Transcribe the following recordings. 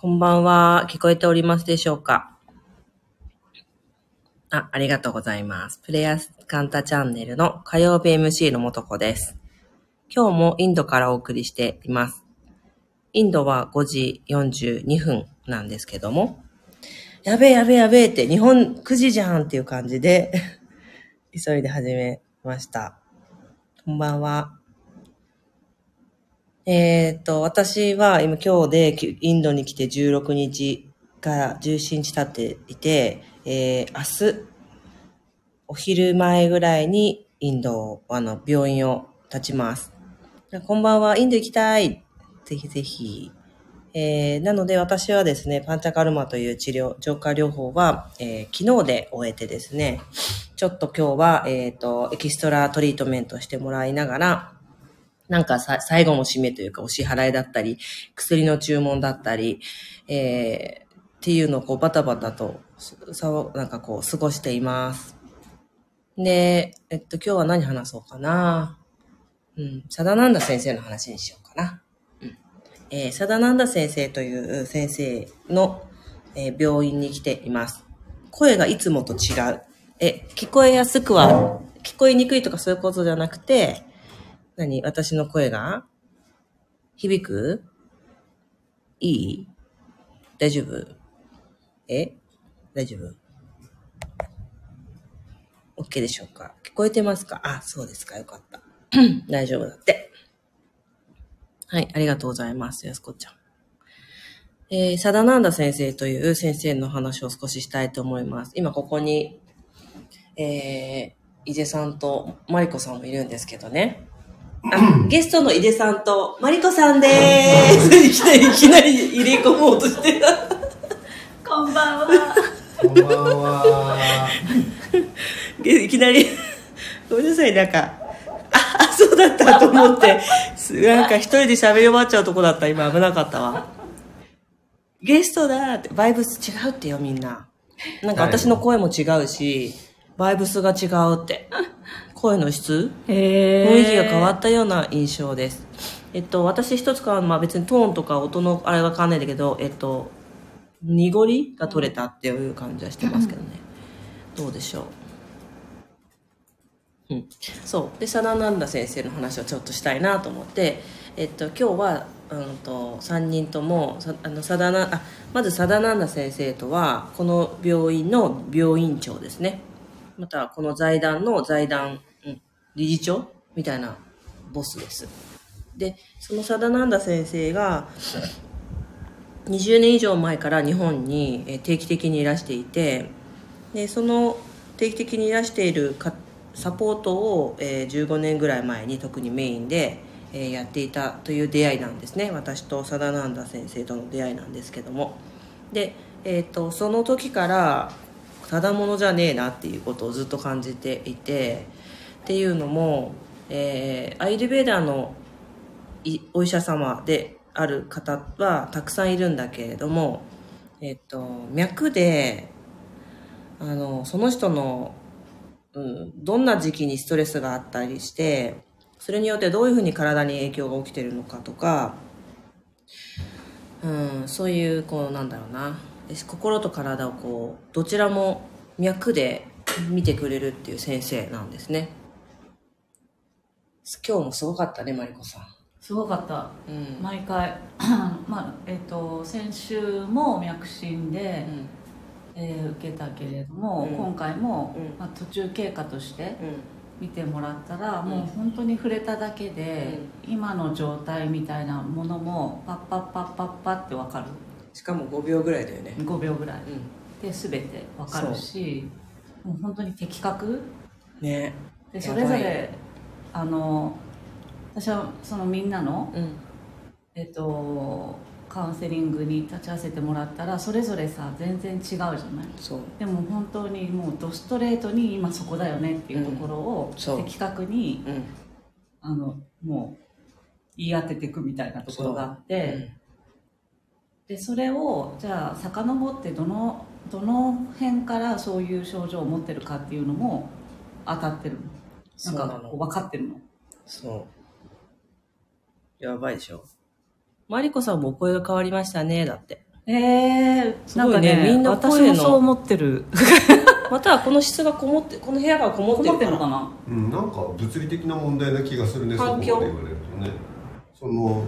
こんばんは。聞こえておりますでしょうか？あ、ありがとうございます。プレイヤースカンタチャンネルの火曜日 MC のもとこです。今日もインドからお送りしています。インドは5時42分なんですけども、やべえやべえやべえって、日本9時じゃんっていう感じで、急いで始めました。こんばんは。えーっと、私は今今日でインドに来て16日から17日経っていて、えー明日、お昼前ぐらいにインド、あの、病院を立ちます。こんばんは、インド行きたい。ぜひぜひ。えーなので私はですね、パンチャカルマという治療、浄化療法は、えー昨日で終えてですね、ちょっと今日は、えっ、と、エキストラトリートメントしてもらいながら、なんかさ、最後の締めというか、お支払いだったり、薬の注文だったり、えーっていうのをこうバタバタと、さなんかこう過ごしています。で、えっと、今日は何話そうかな。うん、サダナンダ先生の話にしようかな。うん。えーサダナンダ先生という先生の、えー病院に来ています。声がいつもと違う。え、聞こえやすくは、聞こえにくいとかそういうことじゃなくて、何？私の声が？響く？いい？大丈夫？え？大丈夫 ?OK でしょうか？聞こえてますか？あ、そうですか。よかった。大丈夫だって。はい、ありがとうございます。やすこちゃん。えー、サダナンダ先生という先生の話を少ししたいと思います。今ここに、えー、井出さんとマリコさんもいるんですけどね。あ、ゲストの井出さんとマリコさんでーす。いきなり、いきなり入れ込もうとしてた。こんばんは。こんばんは。げ いきなり、ごめんなさい、なんか、あ、あそうだったと思って、すなんか一人で喋り終わっちゃうとこだった、今危なかったわ。ゲストだって、バイブス違うってよ、みんな。なんか私の声も違うし、バイブスが違うって。声の質？へ雰囲気が変わったような印象です。えっと、私一つか、まあ別にトーンとか音のあれが変わんないんだけど、えっと、濁りが取れたっていう感じはしてますけどね。どうでしょう？うん。そう。で、サダナンダ先生の話をちょっとしたいなと思って、えっと、今日は、うんと、3人とも、さあの、サダナ、あ、まずサダナンダ先生とは、この病院の病院長ですね。またはこの財団の財団、うん、理事長みたいなボスです。で、そのサダナンダ先生が、20年以上前から日本に定期的にいらしていて、で、その定期的にいらしているかサポートを、えー15年ぐらい前に特にメインで、えやっていたという出会いなんですね。私とサダナンダ先生との出会いなんですけども。で、えっ、と、その時から、ただものじゃねえなっていうことをずっと感じていてっていうのも、えーアイルベーダーのお医者様である方はたくさんいるんだけれども、えっと、脈であのその人の、うん、どんな時期にストレスがあったりしてそれによってどういうふうに体に影響が起きてるのかとか、うん、そういうこうなんだろうな。心と体をこうどちらも脈で見てくれるっていう先生なんですね。今日もすごかったねマリコさん。すごかった。うん、毎回、まあ、えっ、と、先週も脈診で、えー受けたけれども、うん。今回も、うん。まあ、途中経過としてうん。見てもらったら、うん。もう本当に触れただけで、今の状態みたいなものもパッパッパッパッパって分かる。しかも5秒ぐらいだよね。5秒ぐらい。うん。で全て分かるしもう本当に的確。ね。でそれぞれあの私はそのみんなの、うん。えっと、カウンセリングに立ち会わせてもらったらそれぞれさ全然違うじゃない。そう。でも本当にもうドストレートに今そこだよねっていうところをうん。的確に、うん。あのもう言い当てていくみたいなところがあって、でそれをじゃあ遡ってどのどの辺からそういう症状を持ってるかっていうのも当たってるのなんかこう分かってるの？そう。やばいでしょ。マリコさんもお声が変わりましたねだって。ええすごいね。なんかねみんな私声のもそう思ってる。またはこの質がこもってこの部屋がこもってるのかな？うん、なんか物理的な問題な気がするねそこまで環境言われるとね。その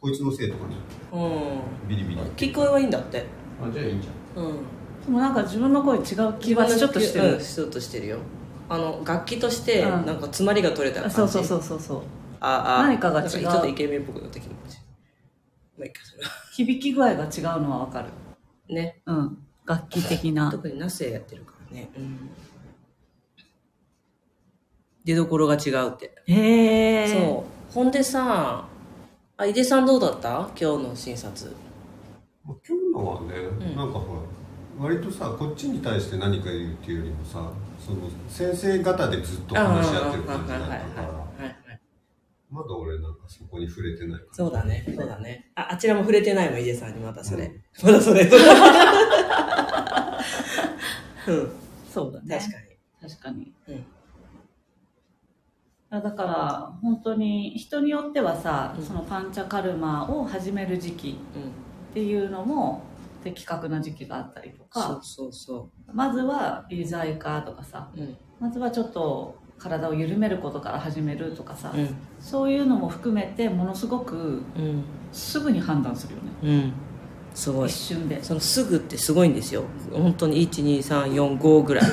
こいつのせいとかね。うん。ビリビリ。聞こえはいいんだって。あじゃあいいんじゃん。うん。でもなんか自分の声違う気はちょっとしてる。うん、ちょっとしてるよあの楽器としてうん。なんか詰まりが取れた感じ？そうそうそうそうそう。ああ。何かが違う。ちょっとイケメンっぽくなってきました。まあいいかそれは。響き具合が違うのはわかる。ね。うん。楽器的な。特にナスやってるからね、うん、出どころが違うって、へえそう。ほんでさあ井出さんどうだった？今日の診察。まあ今日のはね、うん。なんかほら割とさこっちに対して何か言うっていうよりもさその先生方でずっと話し合ってる感じだったから。まだ俺なんかそこに触れてないそうだねそうだね。ああちらも触れてないもん井出さんにまたそれ、うん。まだそれうん。そうだね。確かに。確かに。うん。あだから本当に人によってはさ、うん。そのパンチャカルマを始める時期っていうのも的確な時期があったりとそうかそうそまずは微罪化とかさ。ううん。まずはちょっと体を緩めることから始めるとかさ、うん。そういうのも含めてものすごくうん。すぐに判断するよね。うん。すごい。一瞬で。そのすぐってすごいんですよ。本当に12345ぐらい。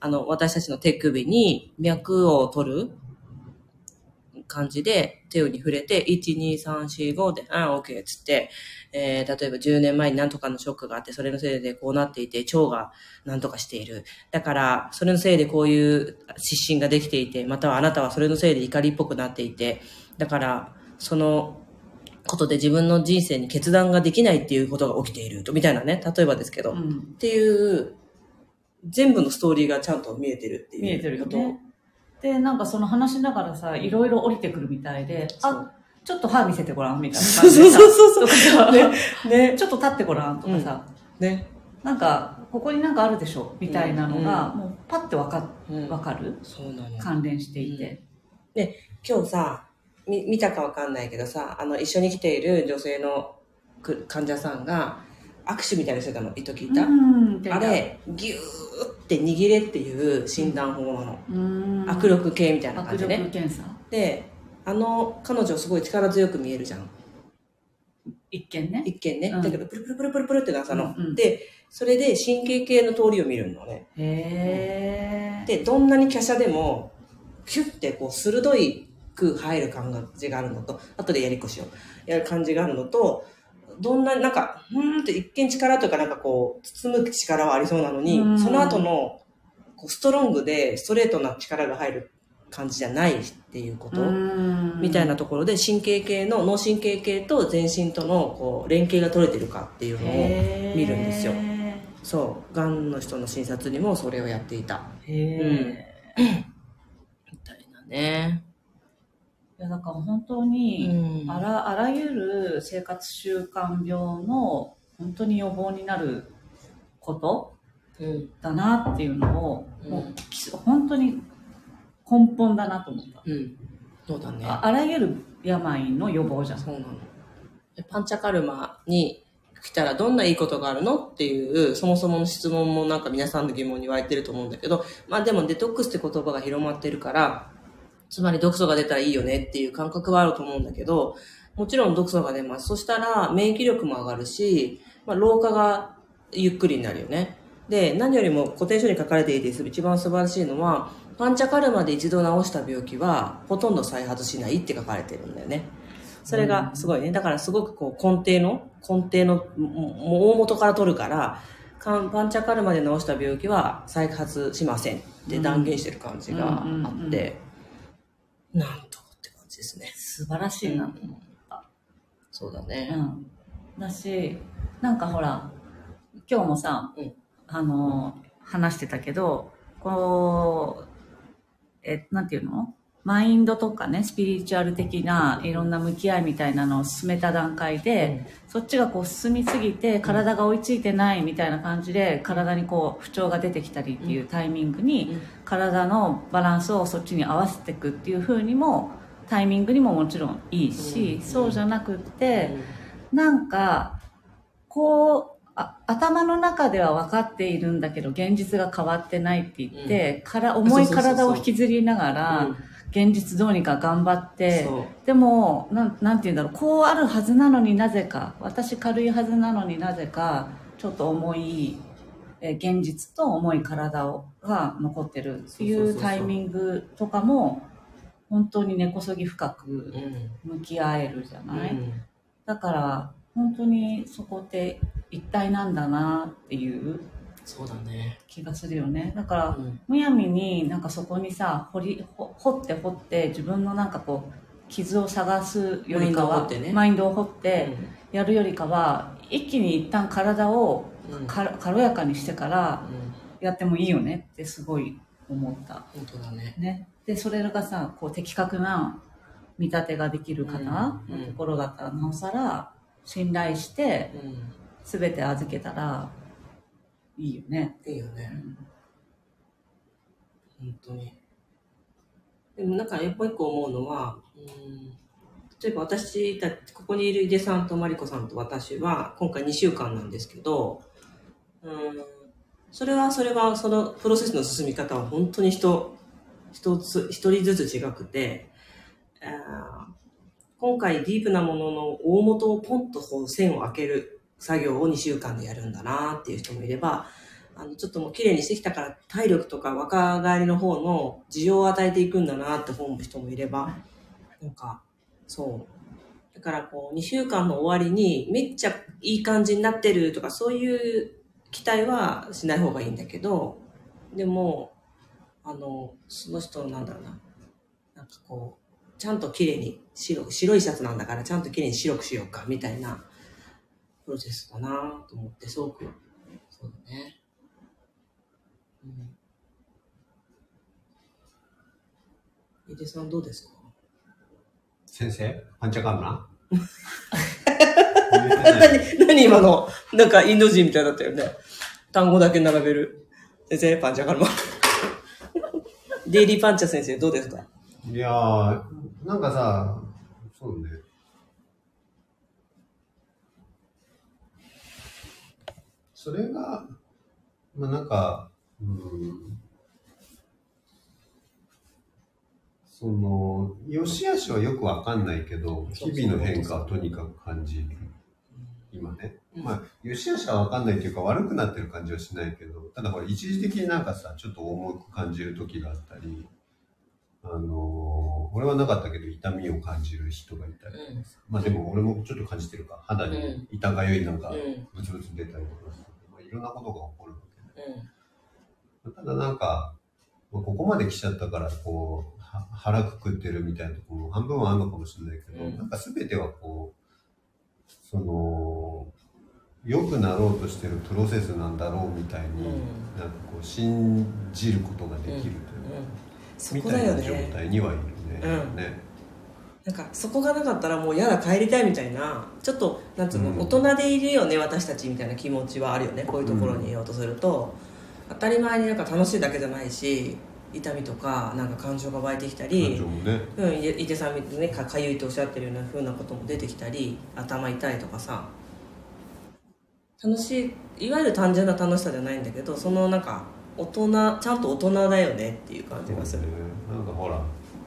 あの私たちの手首に脈を取る感じで手に触れて12345で「ああ OK」っつって、えー例えば10年前に何とかのショックがあってそれのせいでこうなっていて腸が何とかしている。だからそれのせいでこういう失神ができていてまたはあなたはそれのせいで怒りっぽくなっていてだからそのことで自分の人生に決断ができないっていうことが起きている。とみたいなね例えばですけど、っうん、ていう全部のストーリーがちゃんと見えてるっていう見えてるよことねでなんかその話しながらさいろいろ降りてくるみたいでそう。あちょっと歯見せてごらんみたいなそう感じでさそうそうそうとかさねね。ちょっと立ってごらんとかさ、ね、なんかここになんかあるでしょみたいなのが、もうパッてわかうん。わかる？そうなの。関連していて、今日さみ見たかわかんないけどさあの一緒に来ている女性のく患者さんが握手みたいにしてたの糸聞いた、うんあれギューって握れっていう診断法なの、うん。握力計みたいな握感じね。力検査。であの彼女すごい力強く見えるじゃん。一見ね。一見ね、うん。だけどプルプルプルプルプルってなさの、うん。うんでそれで神経系の通りを見るのね。へえでどんなに華奢でもキュッてこう鋭いく入る感じがあるのと後でやりこしをやる感じがあるのとどんななんかふーんって一見力とかなんかこう包む力はありそうなのに、うん。その後のこうストロングでストレートな力が入る感じじゃないっていうこと、みたいなところで神経系の脳神経系と全身とのこう連携が取れてるかっていうのを見るんですよ。へそう。がんの人の診察にもそれをやっていた。え、みたいなねいやだから本当に、うん。あらあらゆる生活習慣病の本当に予防になることうん。だなっていうのを、うん。もうき本当に根本だなと思った、うん。そうだね。ああらゆる病の予防じゃん。そうなの。でパンチャカルマに来たらどんないいことがあるのっていうそもそもの質問もなんか皆さんの疑問に湧いてると思うんだけどまあでもデトックスって言葉が広まってるからつまり毒素が出たらいいよねっていう感覚はあると思うんだけどもちろん毒素が出ます。そしたら免疫力も上がるし、まあ、老化がゆっくりになるよね。で何よりも古典書に書かれていて一番素晴らしいのはパンチャカルマで一度治した病気はほとんど再発しないって書かれてるんだよね。それがすごいね。だからすごくこう根底の、根底のもも大元から取るから、パンチャカルマで治した病気は再発しませんって断言してる感じがあって、なんとって感じですね。素晴らしいなと思そうだう、ね。ん、だしなんかほら今日もさ、うんあの話してたけどこうえなんていうの？マインドとかねスピリチュアル的ないろんな向き合いみたいなのを進めた段階で、そっちがこう進みすぎて体が追いついてないみたいな感じで体にこう不調が出てきたりっていうタイミングに、うん。体のバランスをそっちに合わせていくっていう風にもタイミングにももちろんいいし、うん。そうじゃなくって、なんかこうあ頭の中では分かっているんだけど現実が変わってないって言って、から重い体を引きずりながら、うん現実どうにか頑張ってでもなんなんて言うんだろうこうあるはずなのになぜか私軽いはずなのになぜかちょっと重いえー現実と重い体をが残ってるっていそうタイミングとかも本当に根こそぎ深くうん。向き合えるじゃない、うん。だから本当にそこって一体なんだなっていうそうだね。気がするよね。だからうん。むやみになんかそこにさ掘りほ掘って掘って自分のなんかこう傷を探すよりかはマインドを掘ってね。マインドを掘ってやるよりかは一気に一旦体をうん。か軽やかにしてからうん。やってもいいよね。ってすごい思った。本当だね。ね。でそれがさこう的確な見立てができる方のところだったらなおさら信頼してうん。全て預けたらいいよね、いいよね。うん本当に。でもなんかもう一個思うのは、うん、例えば私たち、ここにいる井出さんとマリコさんと私は、今回2週間なんですけど、うん、それはそれは、そのプロセスの進み方は本当に人、一つ、一人ずつ違くて、今回ディープなものの大元をポンとこう線を開ける作業を2週間でやるんだなっていう人もいれば、あの、ちょっともう綺麗にしてきたから体力とか若返りの方の需要を与えていくんだなって思う人もいれば、なんか、そう。だからこう、2週間の終わりにめっちゃいい感じになってるとかそういう期待はしない方がいいんだけど、でも、あの、その人なんだろうな。なんかこう、ちゃんと綺麗に白、白いシャツなんだからちゃんと綺麗に白くしようかみたいなプロセスだなと思って、すごく、そうだね。うん。井出さんどうですか？先生？パンチャカンナ？何、何今の？なんかインド人みたいだったよね。単語だけ並べる。先生、パンチャカルマ。デイリーパンチャ先生どうですか？いやー、なんかさ、そうね。それが、まあなんか、うん、その、良し悪しはよくわかんないけど、日々の変化をとにかく感じる。今ね。うんまあ、良し悪しはわかんないっていうか悪くなってる感じはしないけど、ただこれ一時的になんかさ、ちょっと重く感じる時があったり、あのー俺はなかったけど痛みを感じる人がいたりとか。さ、まあでも俺もちょっと感じてるか、肌に痛がゆいなんかうん。ブツブツ出たりとかさ、まあ、いろんなことが起こるわけね。うん。ただなんか、まあここまで来ちゃったから、こう、は腹くくってるみたいなところも半分はあるのかもしれないけど、うん。なんか全てはこう、その、良くなろうとしてるプロセスなんだろうみたいに、うん。なんかこう、信じることができるというか、そみこだよたいな状ね。態にはいるね。うん。ね。なんかそこがなかったらもうやだ帰りたいみたいな。ちょっとなんつうの、うん。大人でいるよね私たちみたいな気持ちはあるよねこういうところにいようとすると、当たり前になんか楽しいだけじゃないし痛みとかなんか感情が湧いてきた感り情もね。うん、井出さんみたいにねかかゆいとおっしゃってるような風なことも出てきたり頭痛いとかさ。楽しいいわゆる単純な楽しさじゃないんだけどそのなんか大人ちゃんと大人だよねっていう感じがする。ね。なんかほら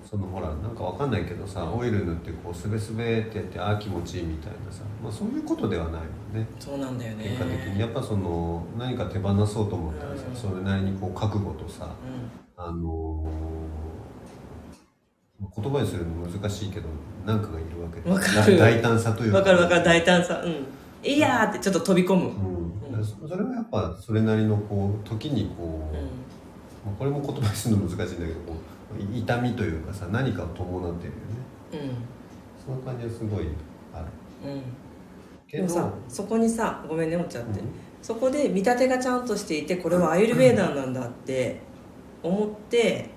そのほらなんかわかんないけどさオイル塗ってこうすべすべってやってああ気持ちいいみたいなさ、まあ、そういうことではないもんね。そうなんだよね。結果的に。やっぱその何か手放そうと思ったらさ、うん。それなりにこう覚悟とさうあのー言葉にするの難しいけど何かがいるわけで。わかる。大胆さというんか。わかるわかる。大胆さ。うん。いやーってちょっと飛び込む。うん、そそれはやっぱそれなりのこう時にこう、うん。まあこれも言葉にするの難しいんだけどこう痛みというかさ何かを伴ってるよね。その感じはすごいある。うん。でもさそこにさごめんねおっちゃって、うん。そこで見立てがちゃんとしていてこれはアイルベーダーなんだって思って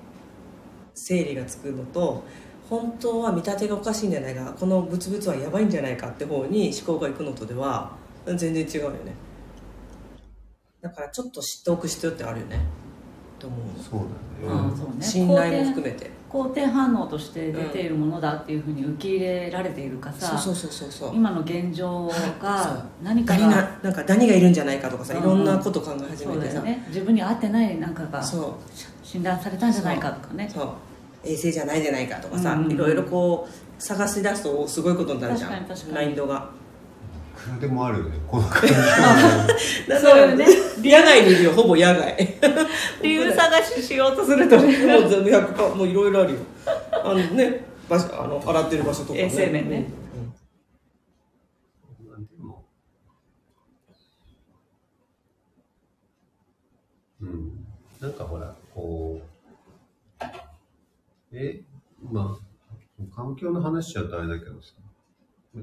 整理がつくのと本当は見立てがおかしいんじゃないかこのブツブツはやばいんじゃないかって方に思考がいくのとでは全然違うよねだからちょっと知っておく必要ってあるよね。と思うそうだね、うん。そうね。信頼も含めて。肯定反応として出ているものだっていうふうに受け入れられているかさ、そうそうそうそうそう。今の現状が 何か何ががなんか何がいるんじゃないかとかさ、うん。いろんなこと考え始めてさ、ね。自分に合ってないなんかがそう。診断されたんじゃないかとかね。そう。衛星じゃないじゃないかとかさ、うんうんうん。いろいろこう探し出すとすごいことになるじゃん。確かに確かに。マインドがでもあるよね。この感じだそうよね。野外にいるよ。ほぼ野外。理由探ししようとすると。もう全部100かもういろいろあるよあのね場所あの洗ってる場所とか、ね、衛生面ね。でもうん。なんかほらこうえまあ環境の話しちゃうとあれだけどさ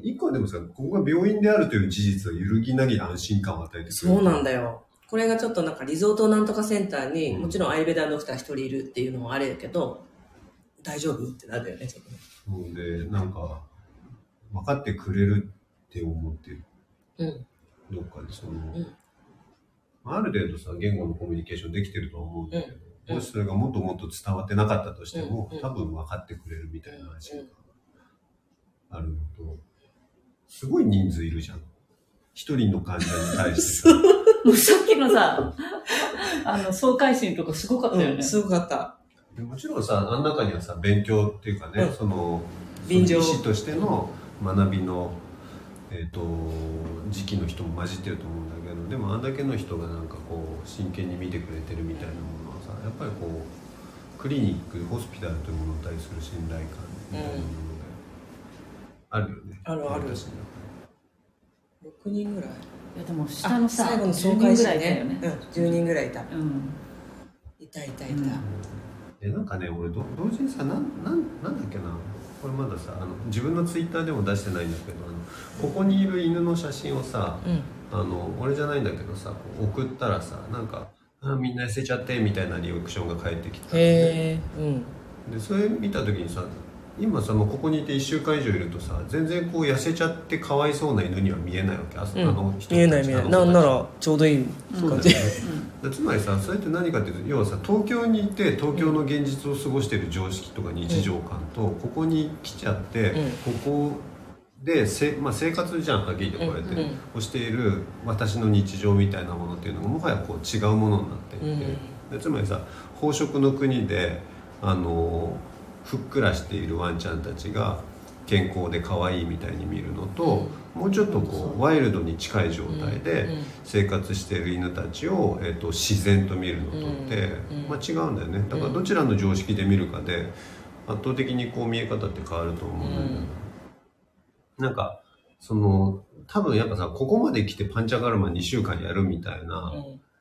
一個はでもさここが病院であるという事実は揺るぎなき安心感を与えてくる。そうなんだよ。これがちょっとなんかリゾートなんとかセンターに、うん。もちろんアイベダの人は一人いるっていうのもあれやけど大丈夫ってなるよねちょっとねのでなんか分かってくれるって思ってるうんどっかでその、ん。ある程度さ言語のコミュニケーションできてるとは思うんだけど、うん。もしそれがもっともっと伝わってなかったとしても、うん。うん。多分分かってくれるみたいな話うんがあるのとすごい人数いるじゃん。一人の患者に対してさ。もうさっきのさあの総会心とかすごかったよね、うん、すごかった。でもちろんさあん中にはさ勉強っていうかね、うん。その臨場医師としての学びの、えー、と時期の人も混じってると思うんだけどでもあんだけの人がなんかこう真剣に見てくれてるみたいなものはさやっぱりこうクリニックホスピタルというものに対する信頼感みたいなもので、あるよね。あるある。私には6人ぐらい。いやでも下のさ最後の10人ぐ総会者らいだよね、ねうん、10人ぐらいいたうん。いたいたいた、うん。でなんかね俺ど同時にさなんなんなんだっけな。これまださあの自分のツイッターでも出してないんだけどあのここにいる犬の写真をさうん。あの俺じゃないんだけどさ送ったらさなんか「あみんな痩せちゃって」みたいなリアクションが返ってきたのね。へえうん。でそれ見た時にさ今さもうここにいて1週間以上いるとさ全然こう痩せちゃってかわいそうな犬には見えないわけ？あ,、うん。あの人見えない見えない。なんならちょうどいい感じ、そうだよね。でつまりさそれって何かっていうと要はさ東京にいて東京の現実を過ごしている常識とか日常感と、ここに来ちゃって、うん。ここでせ、まあ、生活じゃんはっきりとこうやって、をしている私の日常みたいなものっていうのがもはやこう違うものになっていて、うん。でつまりさ飽食の国であのふっくらしているワンちゃんたちが健康で可愛いみたいに見るのと、もうちょっとこうワイルドに近い状態で、生活している犬たちを、えー、と自然と見るのとって、うんまあ、違うんだよね。だからどちらの常識で見るかで圧倒的にこう見え方って変わると思うんだけど、なんかその多分やっぱさここまで来てパンチャガルマ2週間やるみたいな、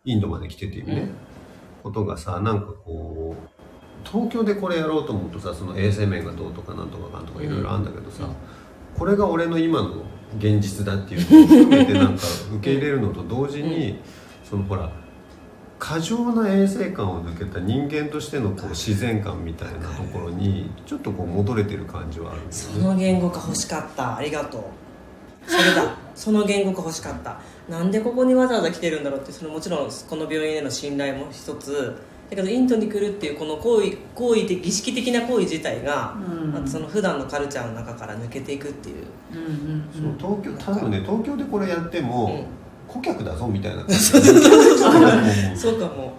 インドまで来てっていうね、ことがさなんかこう東京でこれやろうと思うとさその衛生面がどうとかなんとかかんとかいろいろあるんだけどさ、うん。これが俺の今の現実だっていうのを含めてなんか受け入れるのと同時に、そのほら過剰な衛生観を抜けた人間としてのこう自然観みたいなところにちょっとこう戻れてる感じはあるんだそ。の言語化欲しかった。ありがとう。それだ。その言語化欲しかった。なんでここにわざわざ来てるんだろうってそのもちろんこの病院への信頼も一つだけどインドに来るっていうこの行為行為的儀式的な行為自体が、うん。まあその普段のカルチャーの中から抜けていくっていう、うんうんそう東京多分ね東京でこれやっても、顧客だぞみたいな。感 じそうでそう。かも。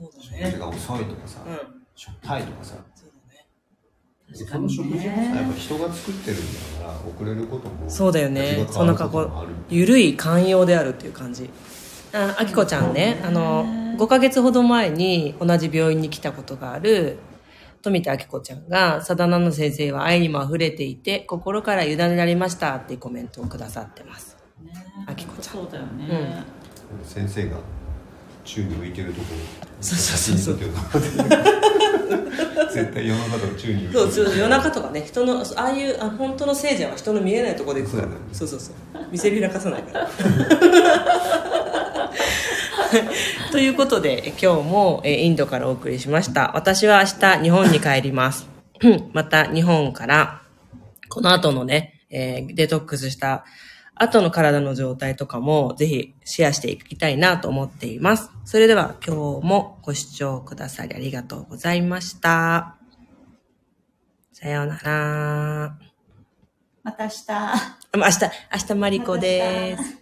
そうだ食事ねが遅いとかさ、うん。しょっぱいとかさ。そうだね。その食事もさやっぱ人が作ってるんだから遅れることもそうだよね。そんな格好こゆる。い寛容であるっていう感じ。ああきこちゃんね。あの5ヶ月ほど前に同じ病院に来たことがある富田あきこちゃんが「さだなの先生は愛にも溢れていて心から委ねられました」っていうコメントをくださってます。ねあきこちゃん。そうだよね、先生が宙に浮いてるとこそうそうそう。写真撮ってるの絶対世の中と宙に浮いてる。そうそう夜中とかね。人のああいうあ本当の聖者は人の見えないところで行くから。そうそうそうそう。見せびらかさないから ということでえ今日もえインドからお送りしました私は明日日本に帰ります また日本からこの後のね、えーデトックスした後の体の状態とかもぜひシェアしていきたいなと思っています。それでは今日もご視聴くださりありがとうございました。さようなら。また明日。あ明日、明日マリコです。